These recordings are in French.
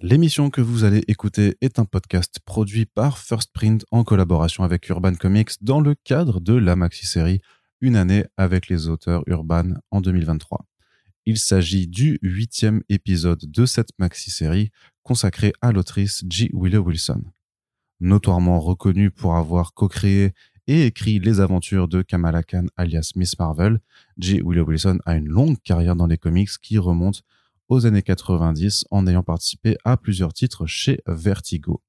L'émission que vous allez écouter est un podcast produit par First Print en collaboration avec Urban Comics dans le cadre de la maxi-série Une année avec les auteurs Urban en 2023. Il s'agit du huitième épisode de cette maxi-série consacrée à l'autrice G. Willow Wilson. Notoirement reconnue pour avoir co-créé et écrit les aventures de Kamala Khan alias Miss Marvel, G. Willow Wilson a une longue carrière dans les comics qui remonte aux années 90 en ayant participé à plusieurs titres chez Vertigo.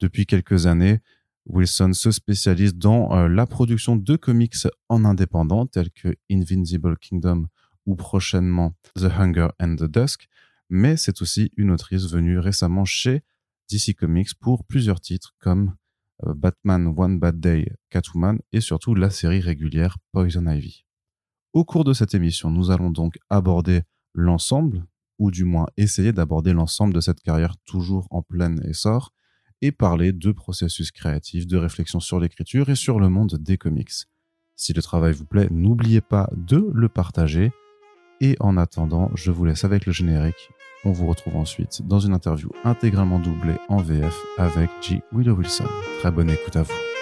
Depuis quelques années, Wilson se spécialise dans euh, la production de comics en indépendant tels que Invincible Kingdom ou prochainement The Hunger and the Dusk, mais c'est aussi une autrice venue récemment chez DC Comics pour plusieurs titres comme euh, Batman One Bad Day, Catwoman et surtout la série régulière Poison Ivy. Au cours de cette émission, nous allons donc aborder l'ensemble ou du moins essayer d'aborder l'ensemble de cette carrière toujours en plein essor, et parler de processus créatifs, de réflexion sur l'écriture et sur le monde des comics. Si le travail vous plaît, n'oubliez pas de le partager. Et en attendant, je vous laisse avec le générique. On vous retrouve ensuite dans une interview intégralement doublée en VF avec G. Willow Wilson. Très bonne écoute à vous.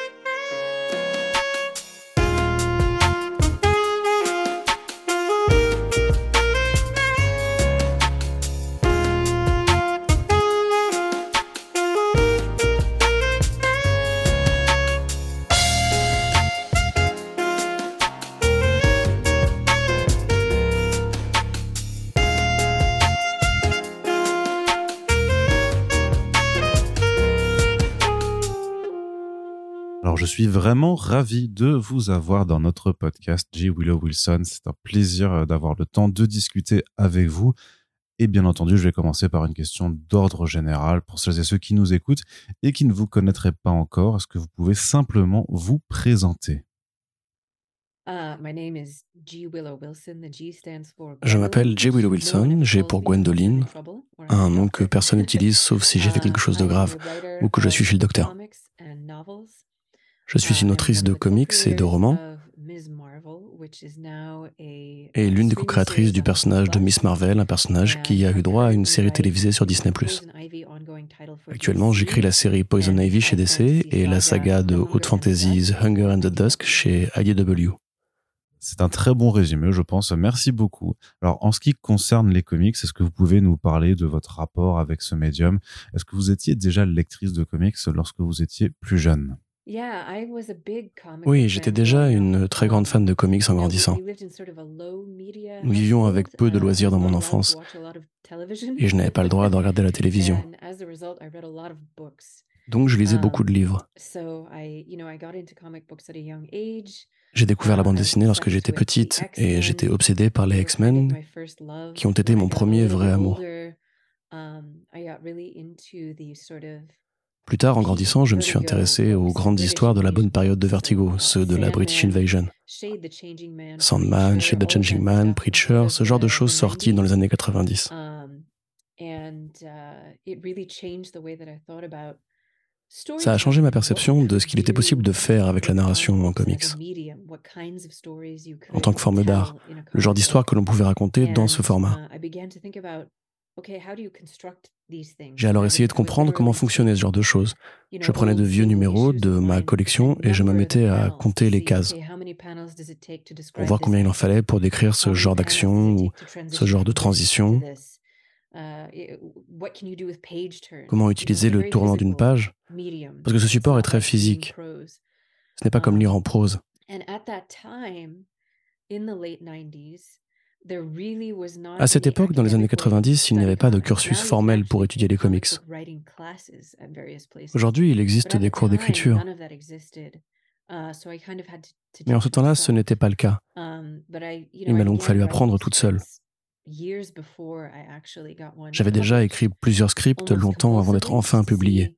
Alors, je suis vraiment ravi de vous avoir dans notre podcast, J. Willow Wilson. C'est un plaisir euh, d'avoir le temps de discuter avec vous. Et bien entendu, je vais commencer par une question d'ordre général pour celles et ceux qui nous écoutent et qui ne vous connaîtraient pas encore. Est-ce que vous pouvez simplement vous présenter? Je m'appelle J. Willow Wilson, G pour Gwendoline, un nom que personne n'utilise sauf si j'ai fait quelque chose de grave ou que je suis chez le docteur. Je suis une autrice de comics et de romans et l'une des co-créatrices du personnage de Miss Marvel, un personnage qui a eu droit à une série télévisée sur Disney ⁇ Actuellement, j'écris la série Poison Ivy chez DC et la saga de Haute Fantasy Hunger and the Dusk chez IDW. C'est un très bon résumé, je pense. Merci beaucoup. Alors, en ce qui concerne les comics, est-ce que vous pouvez nous parler de votre rapport avec ce médium? Est-ce que vous étiez déjà lectrice de comics lorsque vous étiez plus jeune? Oui, j'étais déjà une très grande fan de comics en grandissant. Nous vivions avec peu de loisirs dans mon enfance et je n'avais pas le droit de regarder la télévision. Donc je lisais beaucoup de livres. J'ai découvert la bande dessinée lorsque j'étais petite et j'étais obsédée par les X-Men qui ont été mon premier vrai amour. Plus tard, en grandissant, je me suis intéressé aux grandes histoires de la bonne période de Vertigo, ceux de la British Invasion. Sandman, Shade the Changing Man, Preacher, ce genre de choses sorties dans les années 90. Ça a changé ma perception de ce qu'il était possible de faire avec la narration en comics. En tant que forme d'art, le genre d'histoire que l'on pouvait raconter dans ce format. J'ai alors essayé de comprendre comment fonctionnait ce genre de choses. Je prenais de vieux numéros de ma collection et je me mettais à compter les cases. pour voir combien il en fallait pour décrire ce genre d'action ou ce genre de transition. Comment utiliser le tournant d'une page? Parce que ce support est très physique. Ce n'est pas comme lire en prose. À cette époque, dans les années 90, il n'y avait pas de cursus formel pour étudier les comics. Aujourd'hui, il existe des cours d'écriture. Mais en ce temps-là, ce n'était pas le cas. Il m'a donc fallu apprendre toute seule. J'avais déjà écrit plusieurs scripts longtemps avant d'être enfin publié,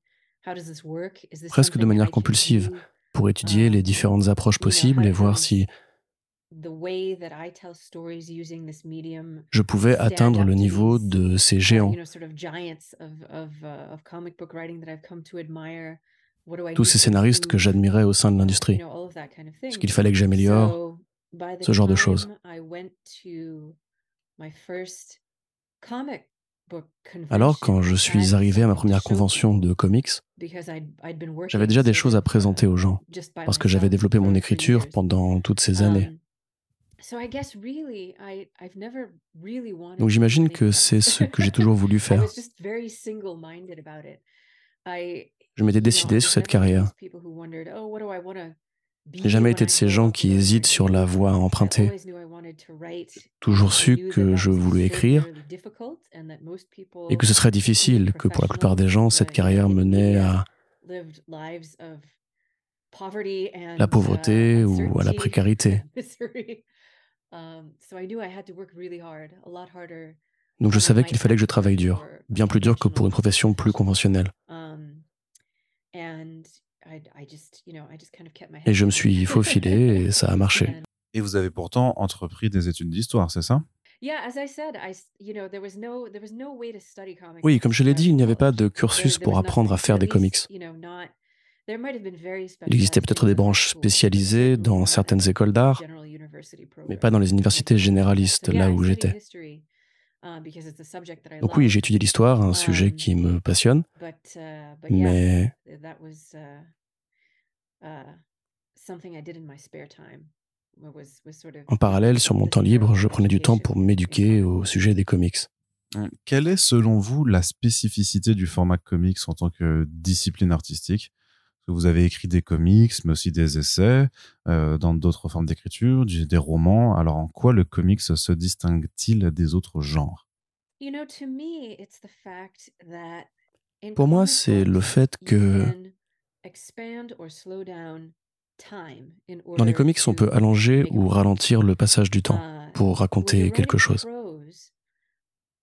presque de manière compulsive, pour étudier les différentes approches possibles et voir si je pouvais atteindre le niveau de ces géants. Tous ces scénaristes que j'admirais au sein de l'industrie. Ce qu'il fallait que j'améliore, ce genre de choses. Alors, quand je suis arrivé à ma première convention de comics, j'avais déjà des choses à présenter aux gens, parce que j'avais développé mon écriture pendant toutes ces années. Donc j'imagine que c'est ce que j'ai toujours voulu faire. Je m'étais décidé sur cette carrière. Je n'ai jamais été de ces gens qui hésitent sur la voie à emprunter. Toujours su que je voulais écrire et que ce serait difficile, que pour la plupart des gens, cette carrière menait à la pauvreté ou à la précarité. Donc je savais qu'il fallait que je travaille dur, bien plus dur que pour une profession plus conventionnelle. Et je me suis faufilé et ça a marché. Et vous avez pourtant entrepris des études d'histoire, c'est ça? Oui, comme je l'ai dit, il n'y avait pas de cursus pour apprendre à faire des comics. Il existait peut-être des branches spécialisées dans certaines écoles d'art, mais pas dans les universités généralistes, là où j'étais. Donc oui, j'ai étudié l'histoire, un sujet qui me passionne, mais en parallèle, sur mon temps libre, je prenais du temps pour m'éduquer au sujet des comics. Hum, quelle est, selon vous, la spécificité du format comics en tant que discipline artistique? Vous avez écrit des comics, mais aussi des essais, euh, dans d'autres formes d'écriture, des romans. Alors, en quoi le comics se distingue-t-il des autres genres? Pour moi, c'est le fait que dans les comics, on peut allonger ou ralentir le passage du temps uh, pour raconter quelque chose.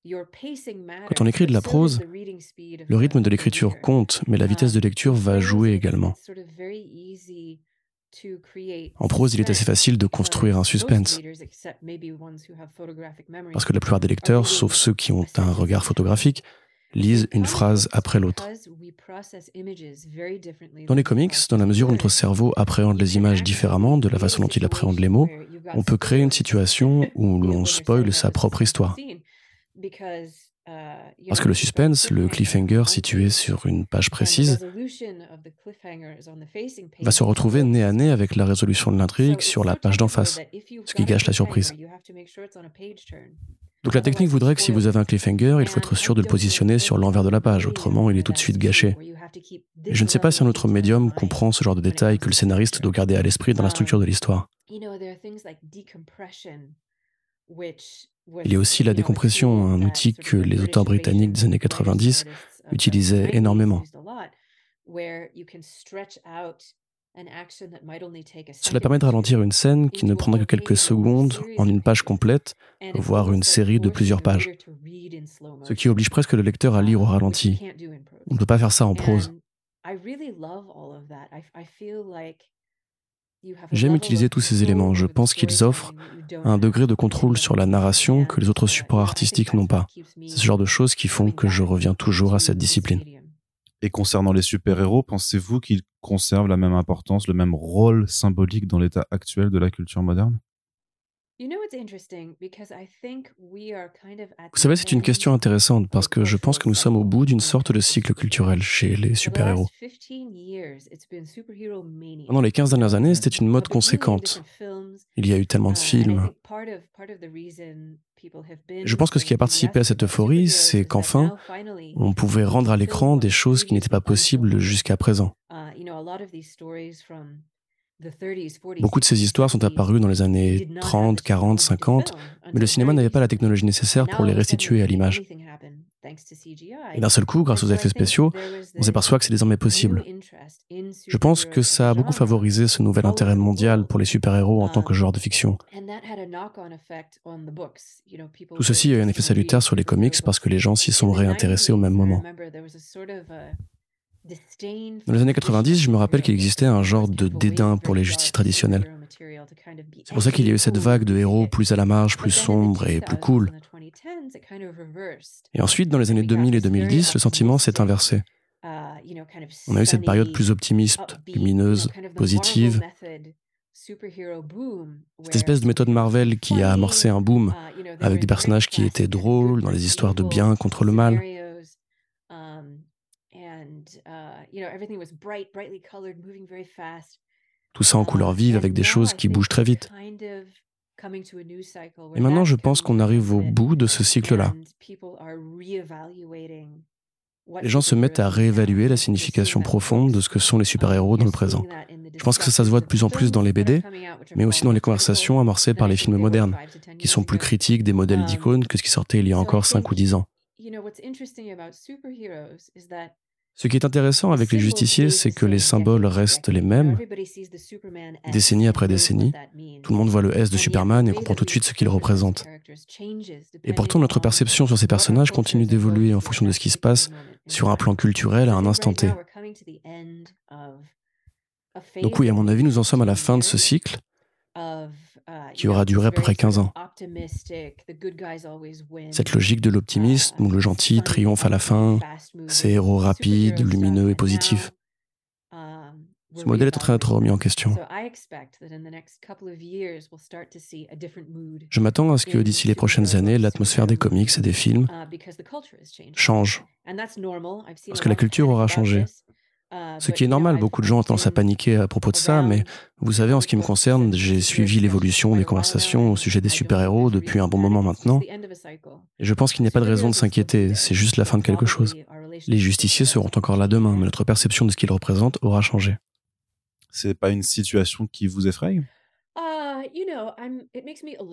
Quand on écrit de la prose, le rythme de l'écriture compte, mais la vitesse de lecture va jouer également. En prose, il est assez facile de construire un suspense. Parce que la plupart des lecteurs, sauf ceux qui ont un regard photographique, lisent une phrase après l'autre. Dans les comics, dans la mesure où notre cerveau appréhende les images différemment de la façon dont il appréhende les mots, on peut créer une situation où l'on spoile sa propre histoire. Parce que le suspense, le cliffhanger situé sur une page précise, va se retrouver nez à nez avec la résolution de l'intrigue sur la page d'en face, ce qui gâche la surprise. Donc la technique voudrait que si vous avez un cliffhanger, il faut être sûr de le positionner sur l'envers de la page, autrement il est tout de suite gâché. Et je ne sais pas si un autre médium comprend ce genre de détails que le scénariste doit garder à l'esprit dans la structure de l'histoire. Il y a aussi la décompression, un outil que les auteurs britanniques des années 90 utilisaient énormément. Cela permet de ralentir une scène qui ne prendrait que quelques secondes en une page complète, voire une série de plusieurs pages. Ce qui oblige presque le lecteur à lire au ralenti. On ne peut pas faire ça en prose. J'aime utiliser tous ces éléments. Je pense qu'ils offrent un degré de contrôle sur la narration que les autres supports artistiques n'ont pas. C'est ce genre de choses qui font que je reviens toujours à cette discipline. Et concernant les super-héros, pensez-vous qu'ils conservent la même importance, le même rôle symbolique dans l'état actuel de la culture moderne? Vous savez, c'est une question intéressante parce que je pense que nous sommes au bout d'une sorte de cycle culturel chez les super-héros. Pendant les 15 dernières années, c'était une mode conséquente. Il y a eu tellement de uh, films. Je pense que ce qui a participé à cette euphorie, c'est qu'enfin, on pouvait rendre à l'écran des choses qui n'étaient pas possibles jusqu'à présent. Beaucoup de ces histoires sont apparues dans les années 30, 40, 50, mais le cinéma n'avait pas la technologie nécessaire pour les restituer à l'image. Et d'un seul coup, grâce aux effets spéciaux, on s'aperçoit que c'est désormais possible. Je pense que ça a beaucoup favorisé ce nouvel intérêt mondial pour les super-héros en tant que genre de fiction. Tout ceci a eu un effet salutaire sur les comics parce que les gens s'y sont réintéressés au même moment. Dans les années 90, je me rappelle qu'il existait un genre de dédain pour les justices traditionnelles. C'est pour ça qu'il y a eu cette vague de héros plus à la marge, plus sombres et plus cool. Et ensuite, dans les années 2000 et 2010, le sentiment s'est inversé. On a eu cette période plus optimiste, lumineuse, positive, Cette espèce de méthode Marvel qui a amorcé un boom uh, avec des personnages qui étaient drôles dans les histoires de bien contre le mal. Um, Tout ça en uh, couleur vive avec des choses qui bougent très vite. Et maintenant, je pense qu'on arrive au bout de ce cycle-là. Les gens se mettent à réévaluer la signification profonde de ce que sont les super-héros dans le présent. Je pense que ça, se voit de plus en plus dans les BD, mais aussi dans les conversations amorcées par les films modernes, qui sont plus critiques des modèles d'icônes que ce qui sortait il y a encore 5 ou 10 ans. Ce qui est intéressant avec les justiciers, c'est que les symboles restent les mêmes, décennie après décennie. Tout le monde voit le S de Superman et comprend tout de suite ce qu'il représente. Et pourtant, notre perception sur ces personnages continue d'évoluer en fonction de ce qui se passe sur un plan culturel à un instant T. Donc oui, à mon avis, nous en sommes à la fin de ce cycle qui aura duré à peu près 15 ans. Cette logique de l'optimisme où le gentil triomphe à la fin, ces héros rapides, lumineux et positifs. Ce modèle est en train d'être remis en question. Je m'attends à ce que d'ici les prochaines années, l'atmosphère des comics et des films change. Parce que la culture aura changé. Euh, Ce qui est normal, beaucoup de gens ont tendance à paniquer à propos de ça, mais vous savez, en ce qui me concerne, j'ai suivi l'évolution des conversations au sujet des super-héros depuis un bon moment maintenant. Et je pense qu'il n'y a pas de raison de s'inquiéter, c'est juste la fin de quelque chose. Les justiciers seront encore là demain, mais notre perception de ce qu'ils représentent aura changé. C'est pas une situation qui vous effraie?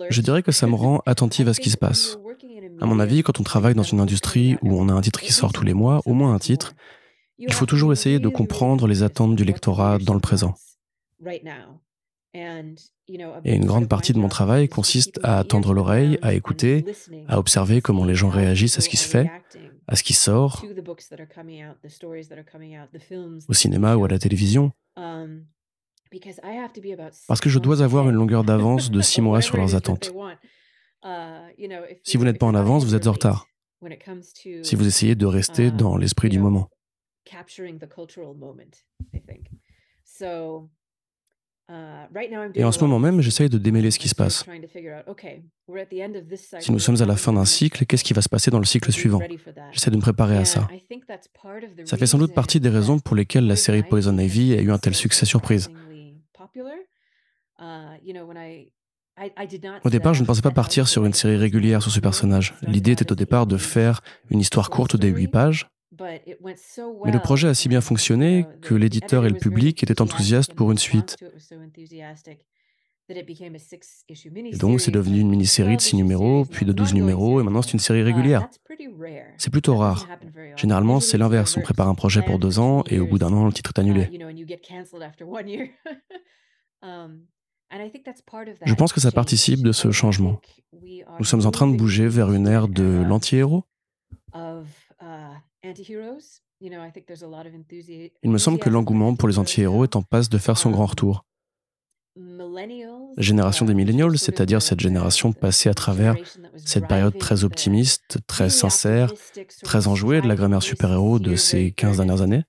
Je dirais que ça me rend attentive à ce qui se passe. À mon avis, quand on travaille dans une industrie où on a un titre qui sort tous les mois, au moins un titre, il faut toujours essayer de comprendre les attentes du lectorat dans le présent. Et une grande partie de mon travail consiste à attendre l'oreille, à écouter, à observer comment les gens réagissent à ce qui se fait, à ce qui sort, au cinéma ou à la télévision. Parce que je dois avoir une longueur d'avance de six mois sur leurs attentes. Si vous n'êtes pas en avance, vous êtes en retard. Si vous essayez de rester dans l'esprit du moment. Et en ce moment même, j'essaye de démêler ce qui se passe. Si nous sommes à la fin d'un cycle, qu'est-ce qui va se passer dans le cycle suivant? J'essaie de me préparer à ça. Ça fait sans doute partie des raisons pour lesquelles la série Poison Ivy a eu un tel succès surprise. Au départ, je ne pensais pas partir sur une série régulière sur ce personnage. L'idée était au départ de faire une histoire courte de 8 pages, mais le projet a si bien fonctionné que l'éditeur et le public étaient enthousiastes pour une suite. Et donc c'est devenu une mini-série de 6 numéros, puis de 12 numéros, et maintenant c'est une série uh, régulière. C'est plutôt rare. Généralement, c'est l'inverse. On prépare un projet pour deux ans, et au bout d'un an, le titre est annulé. Um, Je pense que ça participe de ce changement. Nous sommes en train de bouger vers une ère de l'anti-héros il me semble que l'engouement pour les anti-héros est en passe de faire son grand retour. La génération des millennials, c'est-à-dire cette génération passée à travers cette période très optimiste, très sincère, très enjouée de la grammaire super-héros de ces 15 dernières années,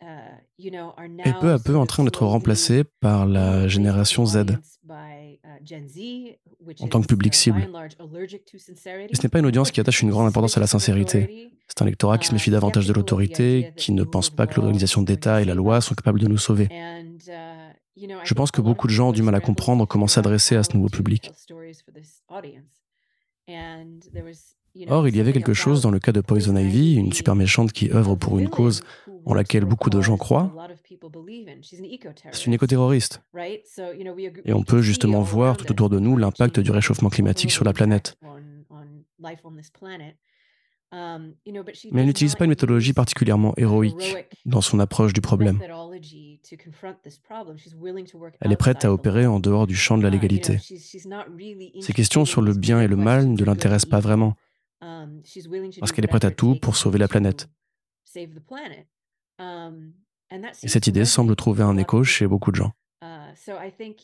est uh, peu à peu en train d'être remplacée par la génération Z uh, en tant que public cible. Et ce n'est pas une audience qui attache une grande importance à la sincérité. C'est un lectorat qui se méfie uh, davantage de l'autorité, qui ne pense pas que l'organisation d'État et la loi sont capables de nous sauver. Je pense que beaucoup de gens ont du mal à comprendre comment s'adresser à ce nouveau public. Or, il y avait quelque chose dans le cas de Poison Ivy, une super méchante qui œuvre pour une cause en laquelle beaucoup de gens croient. C'est une écoterroriste. Et on peut justement voir tout autour de nous l'impact du réchauffement climatique sur la planète. Mais elle n'utilise pas une méthodologie particulièrement héroïque dans son approche du problème. Elle est prête à opérer en dehors du champ de la légalité. Ces questions sur le bien et le mal ne l'intéressent pas vraiment. Parce qu'elle est prête à tout pour sauver la planète. Um, et cette idée semble trouver un écho chez beaucoup de gens. Uh,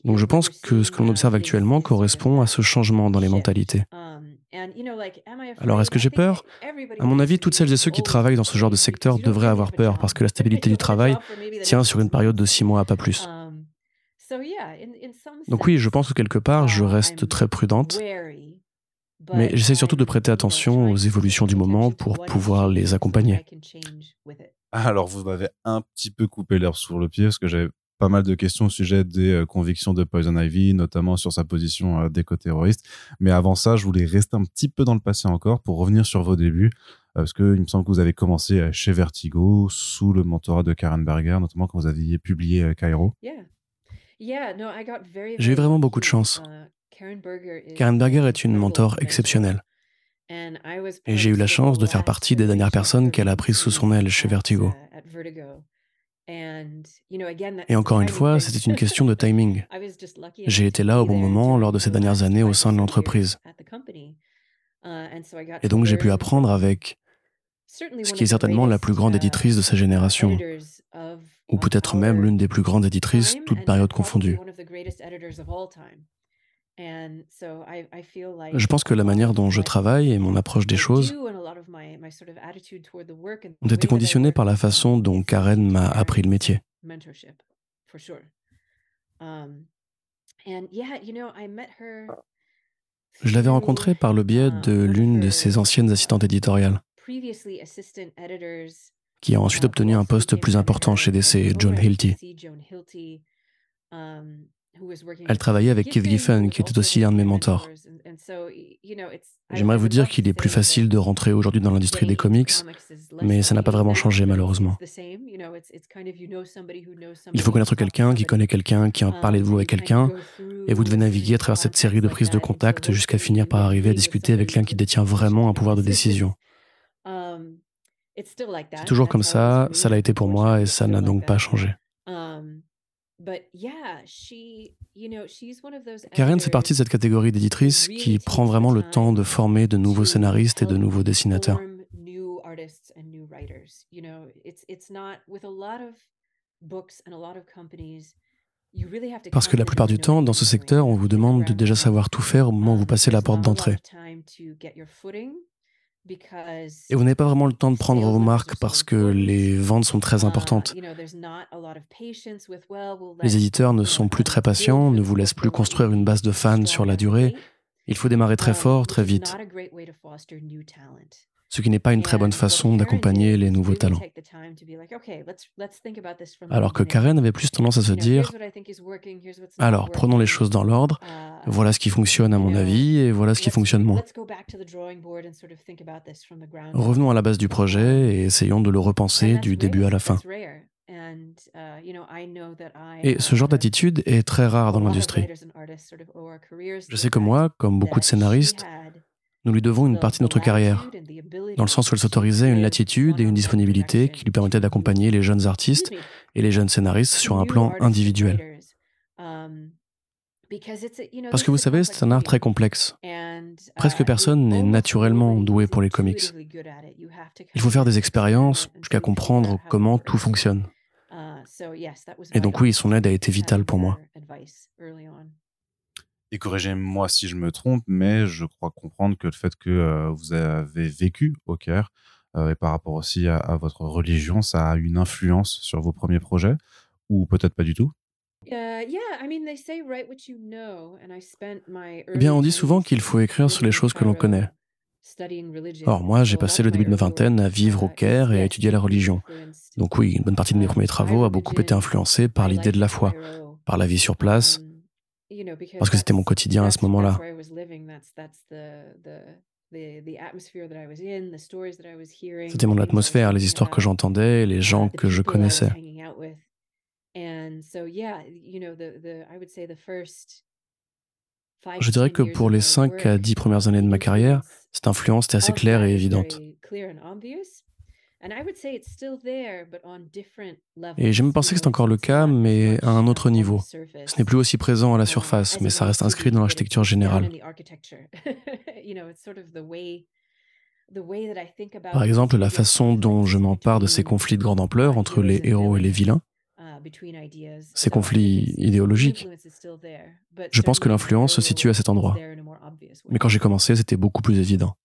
Donc je pense que ce que l'on observe actuellement correspond à ce changement dans les mentalités. Um, Alors, est-ce que j'ai peur? À mon avis, toutes celles et ceux qui travaillent dans ce genre de secteur devraient avoir peur parce que la stabilité du travail tient sur une période de six mois, pas plus. Um, Donc oui, je pense que quelque part, je reste très prudente, mais j'essaie surtout de prêter attention aux évolutions du moment pour pouvoir les accompagner. Alors, vous m'avez un petit peu coupé l'herbe sur le pied parce que j'avais pas mal de questions au sujet des euh, convictions de Poison Ivy, notamment sur sa position euh, d'éco-terroriste. Mais avant ça, je voulais rester un petit peu dans le passé encore pour revenir sur vos débuts. Euh, parce qu'il me semble que vous avez commencé chez Vertigo sous le mentorat de Karen Berger, notamment quand vous aviez publié Cairo. J'ai eu vraiment beaucoup de chance. Uh, Karen Berger est une mentor exceptionnelle. Et j'ai eu la chance de faire partie des dernières personnes qu'elle a prises sous son aile chez Vertigo. Et encore une fois, c'était une question de timing. J'ai été là au bon moment lors de ces dernières années au sein de l'entreprise. Uh, Et donc j'ai pu apprendre avec ce qui est certainement la plus grande éditrice de sa génération, ou peut-être même l'une des plus grandes éditrices, toutes périodes confondues. Je pense que la manière dont je travaille et mon approche des choses ont été conditionnées par la façon dont Karen m'a appris le métier. Um, je l'avais rencontrée par le biais de um, l'une de ses anciennes assistantes éditoriales, qui a ensuite uh, obtenu un poste plus important chez DC, John Hilty. Elle travaillait avec Keith Giffen, qui était aussi un de mes mentors. J'aimerais vous dire qu'il est plus facile de rentrer aujourd'hui dans l'industrie des comics, mais ça n'a pas vraiment changé malheureusement. Il faut connaître quelqu'un qui connaît quelqu'un qui a parlé de vous avec quelqu'un, et vous devez naviguer à travers cette série de prises de contact jusqu'à finir par arriver à discuter avec quelqu'un qui détient vraiment un pouvoir de décision. C'est toujours comme ça, ça l'a été pour moi et ça n'a donc pas changé. Karen fait partie de cette catégorie d'éditrices qui prend vraiment le temps de former de nouveaux scénaristes et de nouveaux dessinateurs. Parce que la plupart du temps, dans ce secteur, on vous demande de déjà savoir tout faire au moment où vous passez la porte d'entrée. Et vous n'avez pas vraiment le temps de prendre vos marques parce que les ventes sont très uh, importantes. Les éditeurs ne sont plus très patients, ne vous laissent plus construire une base de fans sur la durée. Il faut démarrer très um, fort, très vite ce qui n'est pas une très bonne façon d'accompagner les nouveaux talents. Alors que Karen avait plus tendance à se dire, alors prenons les choses dans l'ordre, voilà ce qui fonctionne à mon avis et voilà ce qui fonctionne moins. Revenons à la base du projet et essayons de le repenser du début à la fin. Uh, et ce genre d'attitude est très rare dans l'industrie. Je sais que moi, comme beaucoup de scénaristes, nous lui devons une partie de notre carrière, dans le sens où elle s'autorisait une latitude et une disponibilité qui lui permettaient d'accompagner les jeunes artistes et les jeunes scénaristes sur un plan individuel. Parce que vous savez, c'est un art très complexe. Presque personne n'est naturellement doué pour les comics. Il faut faire des expériences jusqu'à comprendre comment tout fonctionne. Et donc oui, son aide a été vitale pour moi et corrigez-moi si je me trompe, mais je crois comprendre que le fait que euh, vous avez vécu au Caire, euh, et par rapport aussi à, votre religion, ça a une influence sur vos premiers projets, ou peut-être pas du tout? Eh bien, on dit souvent qu'il faut écrire sur les choses que l'on connaît. Or, moi, j'ai passé le début de ma vingtaine à vivre au Caire et à étudier la religion. Donc oui, une bonne partie de mes premiers travaux a beaucoup été influencée par l'idée de la foi, par la vie sur place, um, parce que c'était mon quotidien à ce moment-là. C'était mon atmosphère, les histoires que j'entendais, les gens que je connaissais. Je dirais que pour les 5 à 10 premières années de ma carrière, cette influence était assez claire et évidente. Et j'aime penser que c'est encore le cas, mais à un autre niveau. Ce n'est plus aussi présent à la surface, mais ça reste inscrit dans l'architecture générale. Par exemple, la façon dont je m'empare de ces conflits de grande ampleur entre les héros et les vilains, uh, ces conflits idéologiques. Je pense que l'influence se situe à cet endroit. Mais quand j'ai commencé, c'était beaucoup plus évident.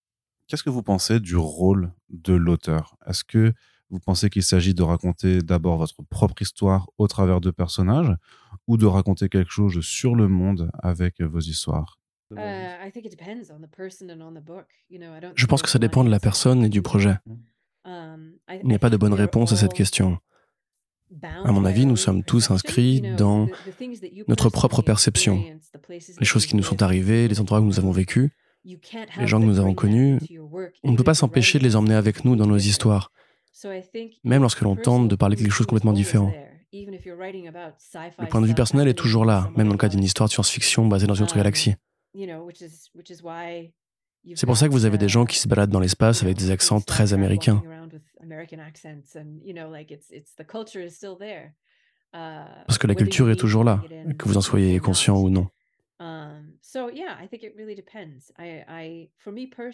Qu'est-ce que vous pensez du rôle de l'auteur? Est-ce que vous pensez qu'il s'agit de raconter d'abord votre propre histoire au travers de personnages ou de raconter quelque chose sur le monde avec vos histoires? Je pense que ça dépend de la personne et du projet. Mmh. Il n'y a pas de bonne réponse à cette question. À mon avis, nous sommes tous inscrits dans notre propre perception. Les choses qui nous sont arrivées, les endroits où nous avons vécu, les gens que nous avons connus, on ne peut pas s'empêcher de les emmener avec nous dans nos histoires, même lorsque l'on tente de parler de quelque chose de complètement différent. Le point de vue personnel est toujours là, même dans le cas d'une histoire de science-fiction basée dans une autre galaxie. C'est pour ça que vous avez des gens qui se baladent dans l'espace avec des accents très américains. Parce que la culture est toujours là, que vous en soyez conscient ou non.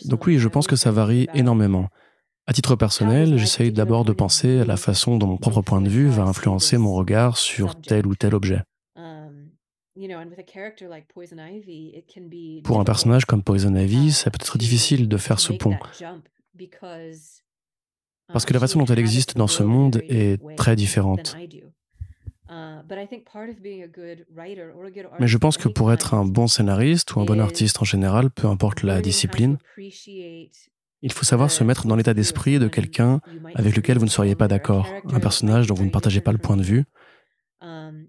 Donc oui, je pense que ça varie énormément. À titre personnel, j'essaye d'abord de penser à la façon dont mon propre point de vue va influencer mon regard sur tel ou tel objet. Um, Pour un personnage comme Poison Ivy, ça peut être difficile de faire ce pont. Parce que la façon dont elle existe dans ce monde est très différente. Mais je pense que pour être un bon scénariste ou un bon artiste en général, peu importe la discipline, il faut savoir se mettre dans l'état d'esprit de quelqu'un avec lequel vous ne seriez pas d'accord, un personnage dont vous ne partagez pas le point de vue. Um,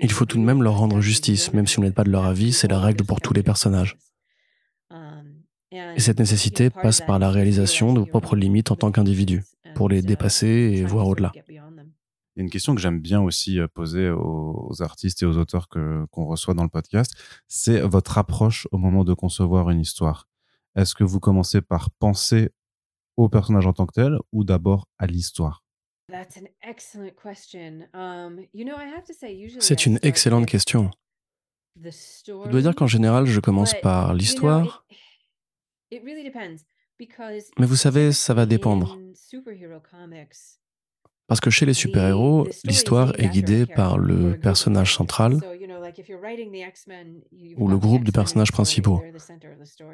il faut tout de même leur rendre justice, même si vous n'êtes pas de leur avis, c'est la règle pour tous les personnages. Um, et cette nécessité passe par la réalisation de vos propres limites en tant qu'individu, pour les dépasser et voir au-delà une question que j'aime bien aussi euh, poser aux, artistes et aux auteurs que, qu'on reçoit dans le podcast, c'est votre approche au moment de concevoir une histoire. Est-ce que vous commencez par penser au personnage en tant que tel ou d'abord à l'histoire? C'est une excellente question. Je dois dire qu'en général, je commence par l'histoire. Mais vous savez, ça va dépendre. Parce que chez les super-héros, l'histoire est guidée par le personnage central ou le groupe de personnages principaux.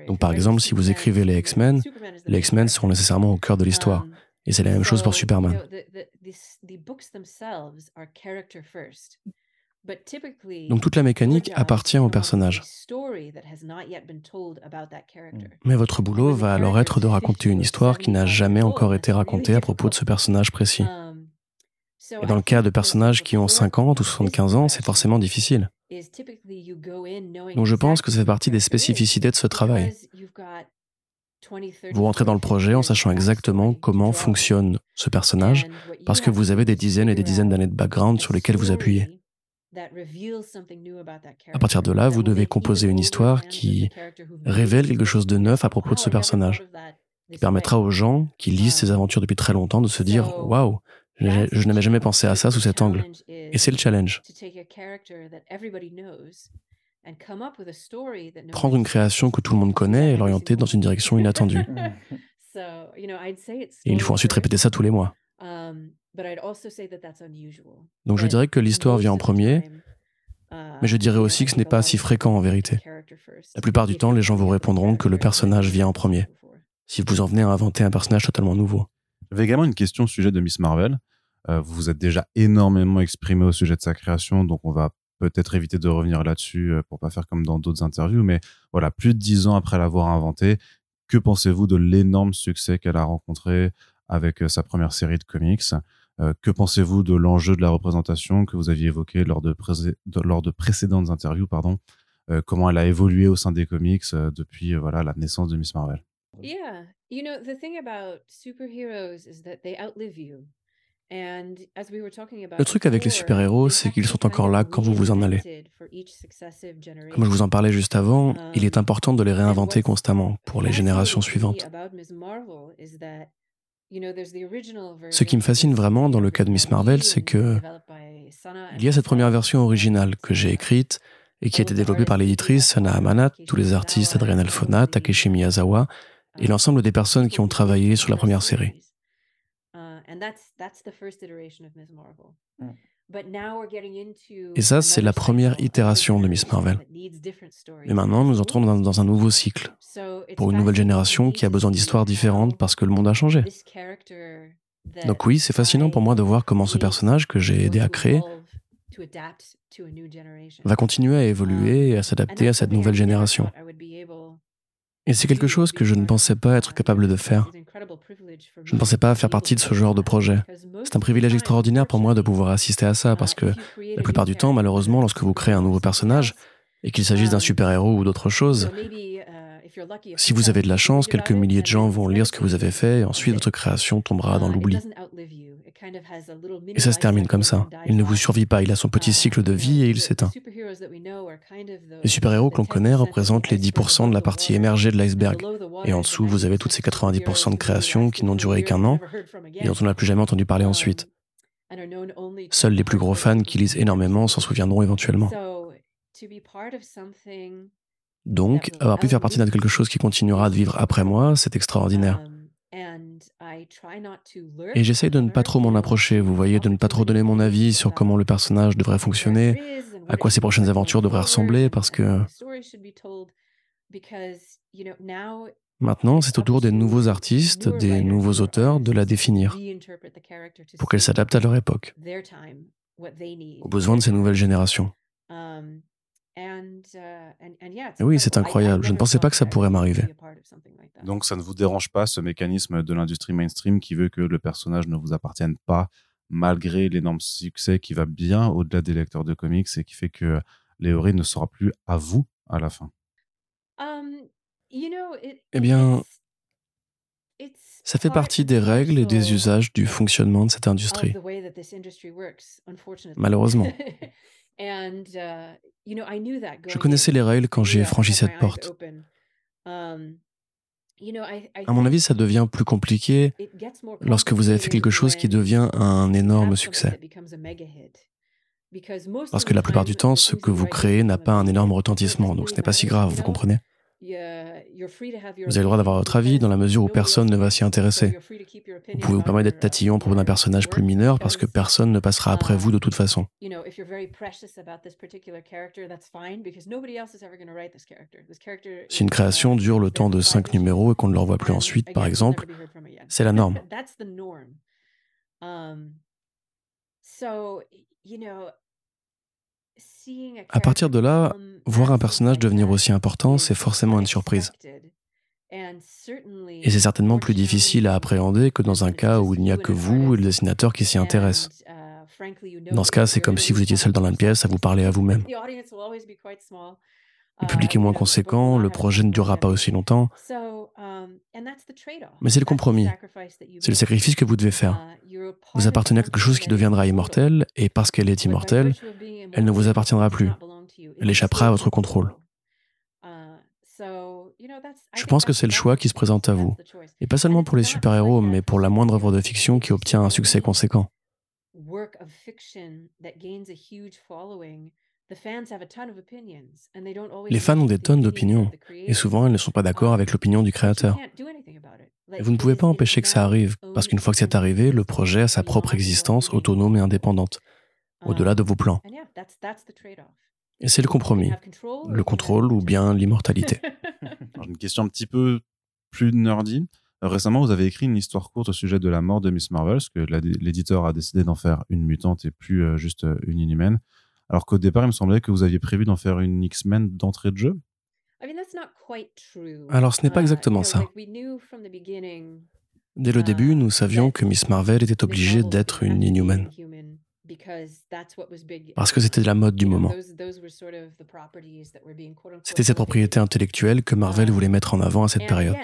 Donc par exemple, si vous écrivez les X-Men, les X-Men seront nécessairement au cœur de l'histoire. Et c'est la même chose pour Superman. Donc toute la mécanique appartient au personnage. Mais votre boulot va alors être de raconter une histoire qui n'a jamais encore été racontée à propos de ce personnage précis. Et dans le cas de personnages qui ont 50 ou 75 ans, c'est forcément difficile. Donc je pense que ça fait partie des spécificités de ce travail. Vous rentrez dans le projet en sachant exactement comment fonctionne ce personnage, parce que vous avez des dizaines et des dizaines d'années de background sur lesquelles vous appuyez. À partir de là, vous devez composer une histoire qui révèle quelque chose de neuf à propos de ce personnage, qui permettra aux gens qui lisent ces aventures depuis très longtemps de se dire Waouh, je, n'avais jamais pensé à ça sous cet angle. Et c'est le challenge. Prendre une création que tout le monde connaît et l'orienter dans une direction inattendue. Et il faut ensuite répéter ça tous les mois. Um, Donc je dirais que l'histoire vient en premier, uh, mais je dirais aussi que ce n'est pas si fréquent en vérité. La plupart du temps, les gens vous répondront que le personnage vient en premier, si vous en venez à inventer un personnage totalement nouveau. J'avais également une question au sujet de Miss Marvel. Euh, vous vous êtes déjà énormément exprimé au sujet de sa création, donc on va peut-être éviter de revenir là-dessus euh, pour pas faire comme dans d'autres interviews. Mais voilà, plus de dix ans après l'avoir inventé, que pensez-vous de l'énorme succès qu'elle a rencontré avec euh, sa première série de comics? Que pensez-vous de l'enjeu de la représentation que vous aviez évoqué lors de, lors de précédentes interviews pardon, Comment elle a évolué au sein des comics depuis voilà la naissance de Miss Marvel? Yeah, you know the thing about superheroes is that they outlive you. Le truc avec les super-héros, c'est qu'ils sont encore là quand vous vous en allez. Comme je vous en parlais juste avant, il est um, important de les réinventer constamment pour les générations suivantes. Ce qui me fascine vraiment dans le cas de Miss Marvel, c'est que il y a cette première version originale que j'ai écrite et qui a été développée par l'éditrice Sana Amanat, tous les artistes Adrian Alfona, Takeshi Miyazawa et l'ensemble des personnes qui ont travaillé sur la première série. Et ça, c'est la première itération de Miss Marvel. Et maintenant, nous entrons dans, un nouveau cycle, pour une nouvelle génération qui a besoin d'histoires différentes parce que le monde a changé. Donc oui, c'est fascinant pour moi de voir comment ce personnage que j'ai aidé à créer va continuer à évoluer et à s'adapter à cette nouvelle génération. Et c'est quelque chose que je ne pensais pas être capable de faire. Je ne pensais pas faire partie de ce genre de projet. C'est un privilège extraordinaire pour moi de pouvoir assister à ça parce que la plupart du temps, malheureusement, lorsque vous créez un nouveau personnage, et qu'il s'agisse d'un super-héros ou d'autre chose, si vous avez de la chance, quelques milliers de gens vont lire ce que vous avez fait et ensuite votre création tombera dans l'oubli. Et ça se termine comme ça. Il ne vous survit pas, il a son petit cycle de vie et il s'éteint. Les super-héros que l'on connaît représentent les 10% de la partie émergée de l'iceberg. Et en dessous, vous avez toutes ces 90% de créations qui n'ont duré qu'un an et dont on n'a plus jamais entendu parler ensuite. Seuls les plus gros fans qui lisent énormément s'en souviendront éventuellement. Donc, avoir pu faire partie de quelque chose qui continuera de vivre après moi, c'est extraordinaire. Et j'essaye de ne pas trop m'en approcher, vous voyez, de ne pas trop donner mon avis sur comment le personnage devrait fonctionner, à quoi ses prochaines aventures devraient ressembler, parce que maintenant, c'est au tour des nouveaux artistes, des nouveaux auteurs de la définir, pour qu'elle s'adapte à leur époque, aux besoins de ces nouvelles générations. Oui, c'est incroyable. Je ne pensais pas que ça pourrait m'arriver. Donc ça ne vous dérange pas ce mécanisme de l'industrie mainstream qui veut que le personnage ne vous appartienne pas malgré l'énorme succès qui va bien au-delà des lecteurs de comics et qui fait que Léoré ne sera plus à vous à la fin? Um, Eh bien, ça fait partie des règles et des usages du fonctionnement de cette industrie. Malheureusement. Uh, Je connaissais les règles quand j'ai franchi cette porte. Um, à mon avis, ça devient plus compliqué lorsque vous avez fait quelque chose qui devient un énorme succès. Parce que la plupart du temps, ce que vous créez n'a pas un énorme retentissement, donc ce n'est pas si grave, vous comprenez? Vous avez le droit d'avoir votre avis dans la mesure où personne ne va s'y intéresser. Vous pouvez vous permettre d'être tatillon pour d'un personnage plus mineur parce que personne ne passera après vous de toute façon. Si une création dure le temps de cinq numéros et qu'on ne le revoit plus ensuite, par exemple, c'est la norme. À partir de là, voir un personnage devenir aussi important, c'est forcément une surprise. Et c'est certainement plus difficile à appréhender que dans un cas où il n'y a que vous et le dessinateur qui s'y intéressent. Dans ce cas, c'est comme si vous étiez seul dans la pièce à vous parler à vous-même. Le public est moins conséquent, le projet ne durera pas aussi longtemps. Mais c'est le compromis. C'est le sacrifice que vous devez faire. Vous appartenez à quelque chose qui deviendra immortel, et parce qu'elle est immortelle, elle ne vous appartiendra plus. Elle échappera à votre contrôle. Je pense que c'est le choix qui se présente à vous. Et pas seulement pour les super-héros, mais pour la moindre œuvre de fiction qui obtient un succès conséquent. Les fans ont des tonnes d'opinions, et souvent elles ne sont pas d'accord avec l'opinion du créateur. Et vous ne pouvez pas empêcher que ça arrive, parce qu'une fois que c'est arrivé, le projet a sa propre existence autonome et indépendante, au-delà de vos plans. Et c'est le compromis, le contrôle ou bien l'immortalité. Une question un petit peu plus nerdy. Récemment, vous avez écrit une histoire courte au sujet de la mort de Miss Marvel, parce que l'éditeur a décidé d'en faire une mutante et plus euh, juste euh, une inhumaine. Alors qu'au départ, il me semblait que vous aviez prévu d'en faire une X-Men d'entrée de jeu. Alors ce n'est pas exactement ça. Dès le début, uh, nous savions que Miss Marvel était obligée d'être une Inhuman parce que c'était la mode du moment. C'était cette propriété intellectuelle que Marvel voulait mettre en avant à cette période.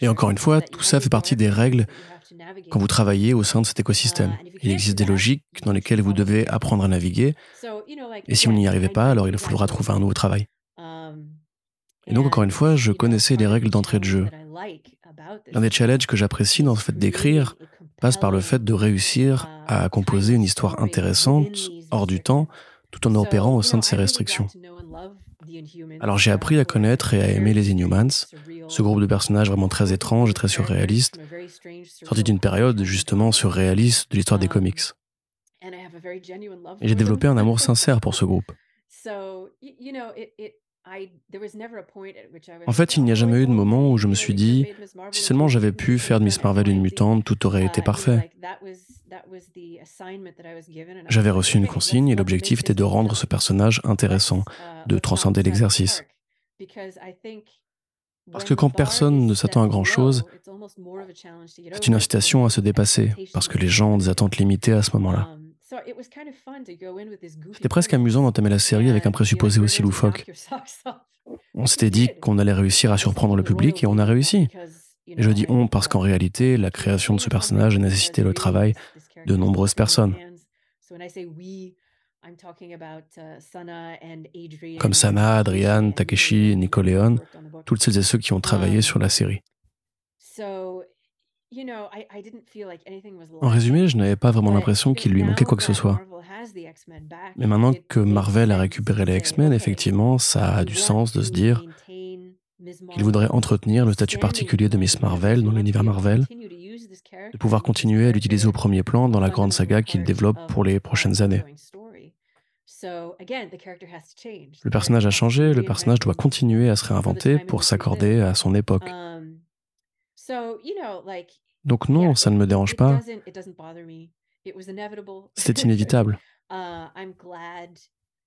Et encore une fois, tout ça fait partie des règles quand vous travaillez au sein de cet écosystème. Uh, il existe des logiques dans lesquelles vous devez apprendre à naviguer, et si vous n'y arrivez pas, alors il faudra trouver un nouveau travail. Um, et donc, encore une fois, je connaissais les règles d'entrée de jeu. L'un des challenges que j'apprécie dans le fait d'écrire, passe par le fait de réussir à composer une histoire intéressante, hors du temps, tout en opérant au sein de ces restrictions. Alors j'ai appris à connaître et à aimer les Inhumans, Ce groupe de personnages vraiment très étrange et très surréaliste, sorti d'une période justement surréaliste de l'histoire des comics. Et j'ai développé un amour sincère pour ce groupe. En fait, il n'y a jamais eu de moment où je me suis dit, si seulement j'avais pu faire de Miss Marvel une mutante, tout aurait été parfait. J'avais reçu une consigne et l'objectif était de rendre ce personnage intéressant, de transcender l'exercice. Parce que quand personne ne s'attend à grand-chose, c'est une incitation à se dépasser, parce que les gens ont des attentes limitées à ce moment-là. C'était presque amusant d'entamer la série avec un présupposé aussi loufoque. On s'était dit qu'on allait réussir à surprendre le public et on a réussi. Et je dis on parce qu'en réalité, la création de ce personnage a nécessité le travail de nombreuses personnes. Comme Sana, Adrian, Takeshi, Nicoleon, toutes celles et ceux qui ont travaillé sur la série. En résumé, je n'avais pas vraiment l'impression qu'il lui manquait quoi que ce soit. Mais maintenant que Marvel a récupéré les X-Men, effectivement, ça a du sens de se dire qu'il voudrait entretenir le statut particulier de Miss Marvel dans l'univers Marvel, de pouvoir continuer à l'utiliser au premier plan dans la grande saga qu'il développe pour les prochaines années. Le personnage a changé, le personnage doit continuer à se réinventer pour s'accorder à son époque. Donc non, ça ne me dérange pas. C'est inévitable.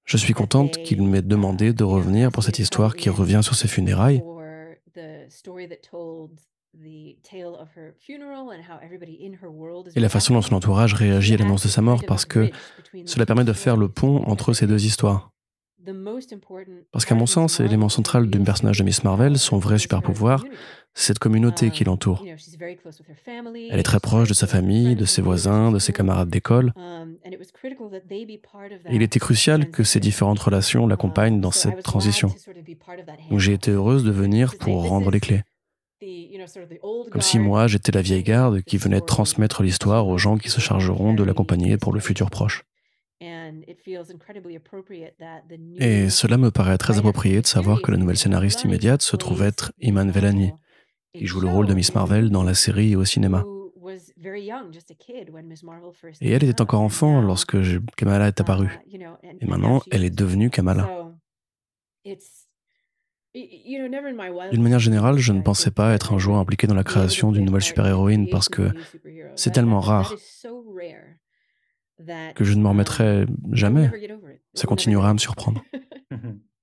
Je suis contente qu'il m'ait demandé de revenir pour cette histoire qui revient sur ses funérailles. Et la façon dont son entourage réagit à l'annonce de sa mort, parce que cela permet de faire le pont entre ces deux histoires. Parce qu'à mon sens, l'élément central du personnage de Miss Marvel, son vrai super pouvoir, c'est cette communauté qui l'entoure. Elle est très proche de sa famille, de ses voisins, de ses camarades d'école. il était crucial que ces différentes relations l'accompagnent dans cette transition. Donc j'ai été heureuse de venir pour rendre les clés. Comme si moi, j'étais la vieille garde qui venait transmettre l'histoire aux gens qui se chargeront de l'accompagner pour le futur proche. Et cela me paraît très approprié de savoir que la nouvelle scénariste immédiate se trouve être Iman Velani, qui joue le rôle de Miss Marvel dans la série et au cinéma. Et elle était encore enfant lorsque Kamala est apparue. Uh, et maintenant, elle est devenue Kamala. D'une manière générale, je ne pensais pas être un jour impliqué dans la création d'une nouvelle super-héroïne parce que c'est tellement rare que je ne m'en remettrai jamais. Ça continuera à me surprendre.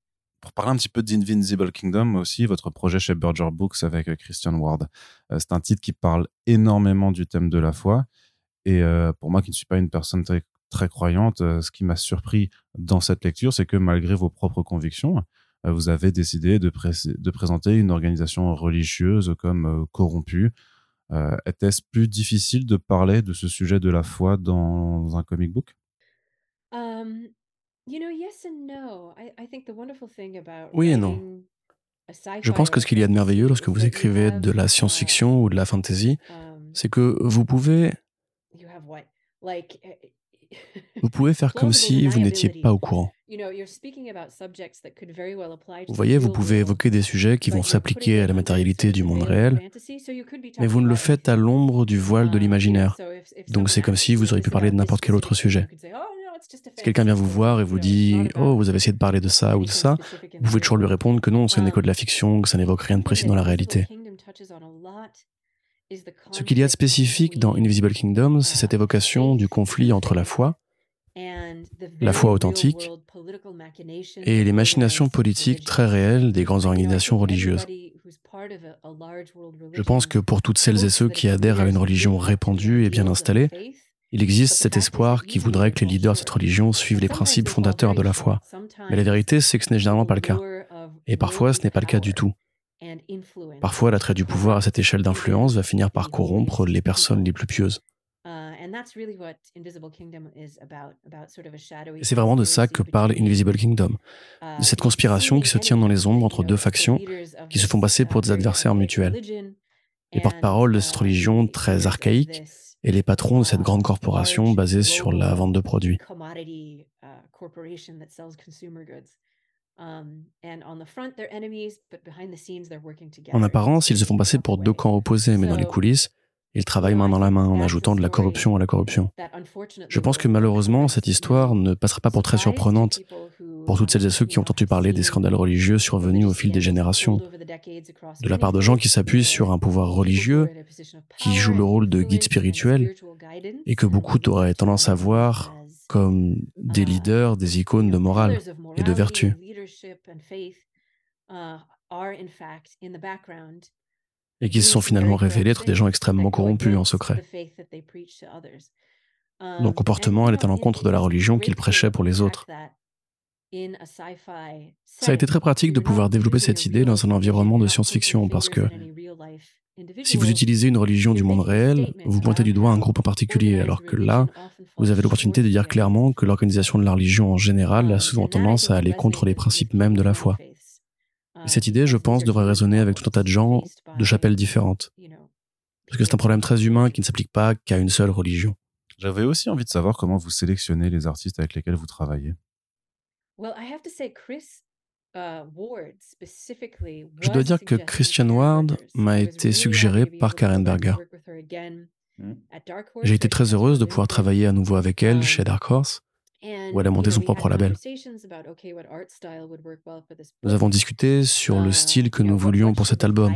Pour parler un petit peu d'Invincible Kingdom aussi, votre projet chez Burger Books avec euh, Christian Ward. Euh, c'est un titre qui parle énormément du thème de la foi. Et euh, pour moi qui ne suis pas une personne très, très croyante, ce qui m'a surpris dans cette lecture, c'est que malgré vos propres convictions, vous avez décidé de, de, présenter une organisation religieuse comme corrompue, euh, Était-ce plus difficile de parler de ce sujet de la foi dans un comic book? Oui et non. Je pense que ce qu'il y a de merveilleux lorsque vous écrivez de la science-fiction ou de la fantasy, um, c'est que vous pouvez vous pouvez faire comme si vous n'étiez pas au courant. Vous voyez, vous pouvez évoquer des sujets qui vont s'appliquer à la matérialité du monde réel, mais vous ne le faites à l'ombre du voile de um, l'imaginaire. Donc c'est comme si vous auriez pu parler de n'importe quel autre sujet. Oh, si quelqu'un vient vous voir et vous dit ⁇ Oh, vous avez essayé de parler de ça ou de ça ⁇ vous pouvez toujours lui répondre que non, ce n'est que de la um, fiction, que ça n'évoque rien de précis dans la réalité. Ce qu'il y a de spécifique dans Invisible Kingdom, c'est cette évocation du conflit entre la foi, la foi authentique, et les machinations politiques très réelles des grandes organisations religieuses. Je pense que pour toutes celles et ceux qui adhèrent à une religion répandue et bien installée, il existe cet espoir qui voudrait que les leaders de cette religion suivent les principes fondateurs de la foi. Mais la vérité, c'est que ce n'est généralement pas le cas. Et parfois, ce n'est pas le cas du tout. Parfois, l'attrait du pouvoir à cette échelle d'influence va finir par corrompre les personnes les plus pieuses. Et c'est vraiment de ça que parle Invisible Kingdom, de cette conspiration qui se tient dans les ombres entre deux factions qui se font passer pour des adversaires mutuels. Les porte-paroles de cette religion très archaïque et les patrons de cette grande corporation basée sur la vente de produits. En apparence, ils se font passer pour deux camps opposés, mais dans les coulisses, ils travaillent main dans la main en ajoutant de la corruption à la corruption. Je pense que malheureusement, cette histoire ne passera pas pour très surprenante pour toutes celles et ceux qui ont entendu parler des scandales religieux survenus au fil des générations, de la part de gens qui s'appuient sur un pouvoir religieux, qui joue le rôle de guide spirituel, et que beaucoup auraient tendance à voir comme des leaders, des icônes de morale et de vertu. Et qui se sont finalement révélés être des gens extrêmement corrompus en secret. Leur comportement allait à l'encontre de la religion qu'ils prêchaient pour les autres. Ça a été très pratique de pouvoir développer cette idée dans un environnement de science-fiction parce que si vous utilisez une religion du monde réel, vous pointez du doigt un groupe en particulier, alors que là, vous avez l'opportunité de dire clairement que l'organisation de la religion en général a souvent tendance à aller contre les principes mêmes de la foi. Et cette idée, je pense, devrait résonner avec tout un tas de gens de chapelles différentes. Parce que c'est un problème très humain qui ne s'applique pas qu'à une seule religion. J'avais aussi envie de savoir comment vous sélectionnez les artistes avec lesquels vous travaillez. Je dois dire que Christian Ward m'a été suggéré par Karen Berger. Hmm. J'ai été très heureuse de pouvoir travailler à nouveau avec elle chez Dark Horse, où elle a monté son propre label. Nous avons discuté sur le style que nous voulions pour cet album,